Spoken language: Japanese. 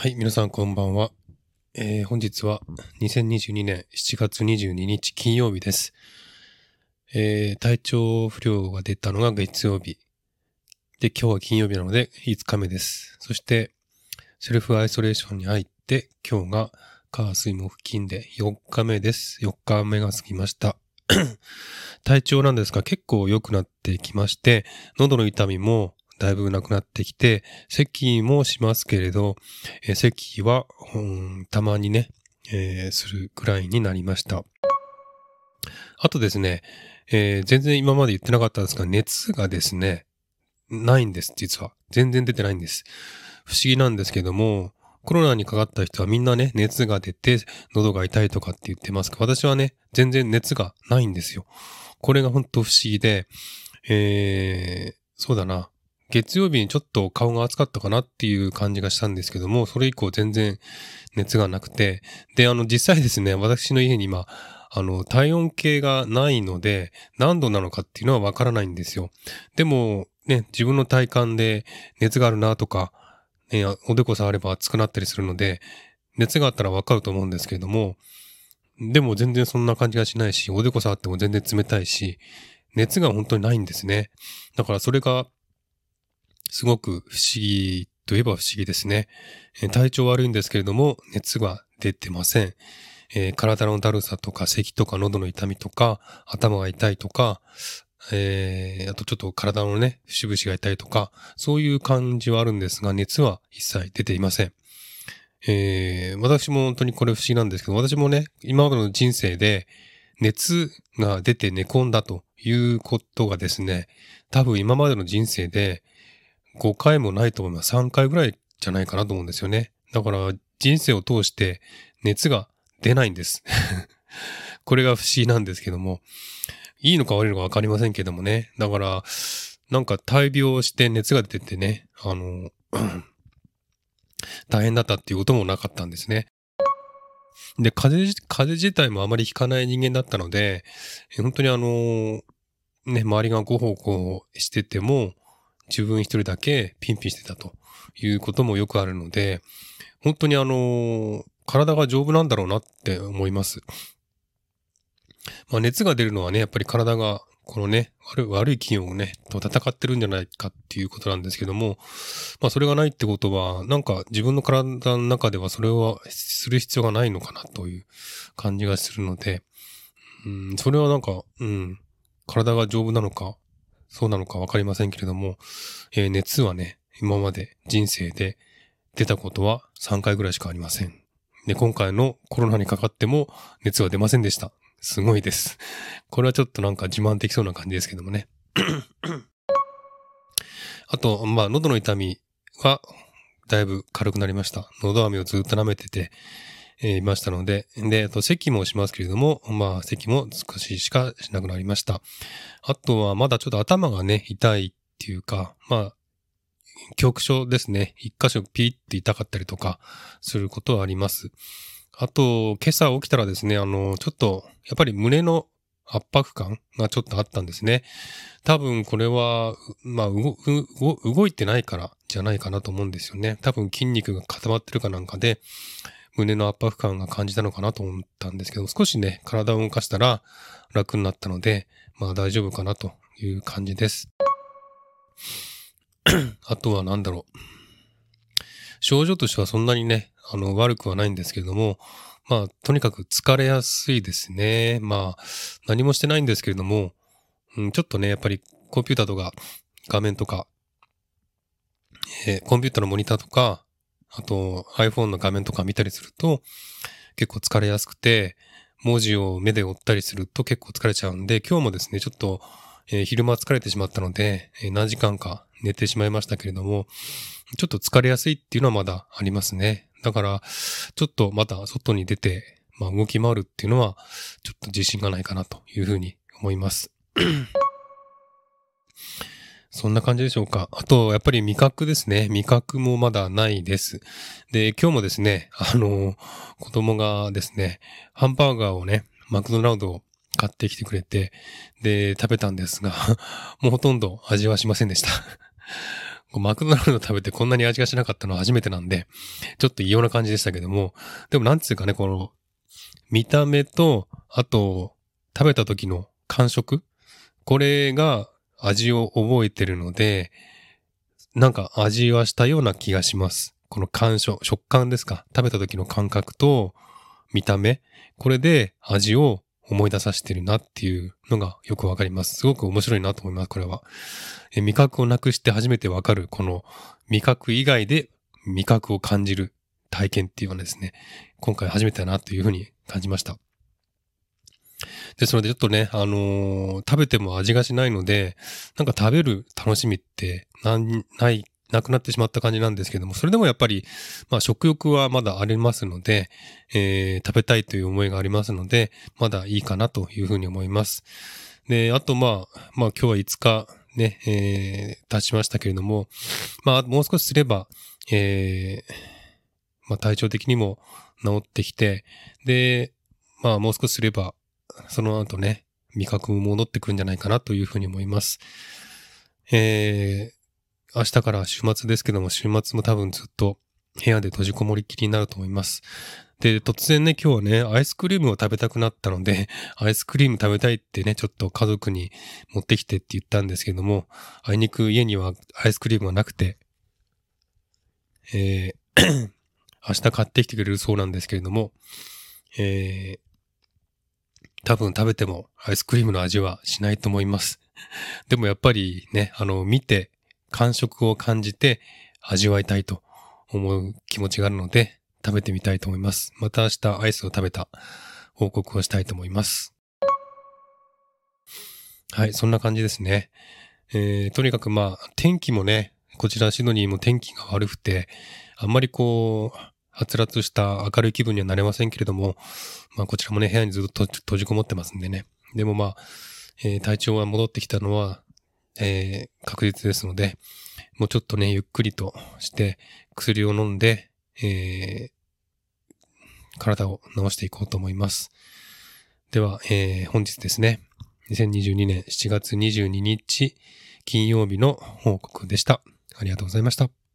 はい、皆さんこんばんは。えー、本日は2022年7月22日金曜日です。えー、体調不良が出たのが月曜日。で、今日は金曜日なので5日目です。そして、セルフアイソレーションに入って、今日が火水木金で4日目です。4日目が過ぎました。体調なんですが結構良くなってきまして、喉の痛みもだいぶなくなってきて、咳もしますけれど、えー咳は、うんたまにね、えーするくらいになりました。あとですね、えー全然今まで言ってなかったんですが、熱がですね、ないんです、実は。全然出てないんです。不思議なんですけども、コロナにかかった人はみんなね、熱が出て、喉が痛いとかって言ってますが、私はね、全然熱がないんですよ。これが本当不思議で、えー、そうだな。月曜日にちょっと顔が熱かったかなっていう感じがしたんですけども、それ以降全然熱がなくて、で、あの、実際ですね、私の家に今、あの、体温計がないので、何度なのかっていうのはわからないんですよ。でも、ね、自分の体感で熱があるなとか、ね、おでこ触れば熱くなったりするので、熱があったらわかると思うんですけれども、でも全然そんな感じがしないし、おでこ触っても全然冷たいし、熱が本当にないんですね。だからそれが、すごく不思議といえば不思議ですね。体調悪いんですけれども、熱が出てません。えー体のだるさとか、咳とか、喉の痛みとか、頭が痛いとか、えーあとちょっと体のね、節々が痛いとか、そういう感じはあるんですが、熱は一切出ていません。えー私も本当にこれ不思議なんですけど、私もね、今までの人生で、熱が出て寝込んだということがですね、多分今までの人生で5回もないと思います。3回ぐらいじゃないかなと思うんですよね。だから人生を通して熱が出ないんです。これが不思議なんですけども、いいのか悪いのかわかりませんけどもね。だから、なんか大病して熱が出ててね、あの、大変だったっていうこともなかったんですね。で、風邪、風邪自体もあまりひかない人間だったので、本当にあの、ね、周りがごほごしてても、自分一人だけピンピンしてたということもよくあるので、本当にあの、体が丈夫なんだろうなって思います。まあ熱が出るのはね、やっぱり体が、このね、悪い悪い菌をね、と戦ってるんじゃないかっていうことなんですけども、まあそれがないってことは、なんか自分の体の中ではそれはする必要がないのかなという感じがするので、うん、それはなんか、うん、体が丈夫なのか、そうなのかわかりませんけれども、えー熱はね、今まで人生で出たことは3回ぐらいしかありません。で、今回のコロナにかかっても熱は出ませんでした。すごいです。これはちょっとなんか自慢できそうな感じですけどもね。あと、まあ、喉の痛みはだいぶ軽くなりました。喉飴をずっと舐めてて、えーいましたので、で、あと咳もしますけれども、まあ、咳も少ししかしなくなりました。あとは、まだちょっと頭がね、痛いっていうか、まあ、局所ですね。一箇所ピーって痛かったりとかすることはあります。あと、今朝起きたらですね、あの、ちょっと、やっぱり胸の圧迫感がちょっとあったんですね。多分これは、まあ、うごうご動いてないからじゃないかなと思うんですよね。多分筋肉が固まってるかなんかで、胸の圧迫感が感じたのかなと思ったんですけど、少しね、体を動かしたら楽になったので、まあ大丈夫かなという感じです。あとは何だろう。症状としてはそんなにね、あの、悪くはないんですけれども、まあ、とにかく疲れやすいですね。まあ、何もしてないんですけれども、うん、ちょっとね、やっぱりコンピューターとか画面とか、えーコンピューターのモニターとか、あと iPhone の画面とか見たりすると結構疲れやすくて、文字を目で追ったりすると結構疲れちゃうんで、今日もですね、ちょっと、えー昼間疲れてしまったので、えー何時間か寝てしまいましたけれども、ちょっと疲れやすいっていうのはまだありますね。だから、ちょっとまた外に出て、まあ動き回るっていうのは、ちょっと自信がないかなというふうに思います。そんな感じでしょうか。あと、やっぱり味覚ですね。味覚もまだないです。で、今日もですね、あの、子供がですね、ハンバーガーをね、マクドナルドを買ってきてくれて、で、食べたんですが、もうほとんど味はしませんでした。マクドナルド食べてこんなに味がしなかったのは初めてなんで、ちょっと異様な感じでしたけども、でもなんつうかね、この、見た目と、あと、食べた時の感触？これが味を覚えてるので、なんか味はしたような気がします。この感触、食感ですか食べた時の感覚と見た目これで味を思い出させてるなっていうのがよくわかります。すごく面白いなと思います、これは。え味覚をなくして初めてわかる、この味覚以外で味覚を感じる体験っていうのはですね、今回初めてだなというふうに感じました。ですのでちょっとね、あのー、食べても味がしないので、なんか食べる楽しみってなんない、なくなってしまった感じなんですけども、それでもやっぱり、まあ食欲はまだありますので、えー、食べたいという思いがありますので、まだいいかなというふうに思います。で、あとまあ、まあ今日は5日ね、えー、経ちましたけれども、まあもう少しすれば、えー、まあ体調的にも治ってきて、で、まあもう少しすれば、その後ね、味覚も戻ってくるんじゃないかなというふうに思います。えー、明日から週末ですけども、週末も多分ずっと部屋で閉じこもりきりになると思います。で、突然ね、今日はね、アイスクリームを食べたくなったので、アイスクリーム食べたいってね、ちょっと家族に持ってきてって言ったんですけども、あいにく家にはアイスクリームがなくて、えー 明日買ってきてくれるそうなんですけれども、えー、多分食べてもアイスクリームの味はしないと思います。でもやっぱりね、あの、見て、感触を感じて味わいたいと思う気持ちがあるので、食べてみたいと思います。また明日アイスを食べた報告をしたいと思います。はい、そんな感じですね。えー、とにかくまあ、天気もね、こちらシドニーも天気が悪くて、あんまりこう、はつらつした明るい気分にはなれませんけれども、まあこちらもね、部屋にずっと閉じこもってますんでね。でもまあ、えー、体調が戻ってきたのは、えー、確実ですので、もうちょっとね、ゆっくりとして薬を飲んで、えー、体を治していこうと思います。では、えー、本日ですね、2022年7月22日金曜日の報告でした。ありがとうございました。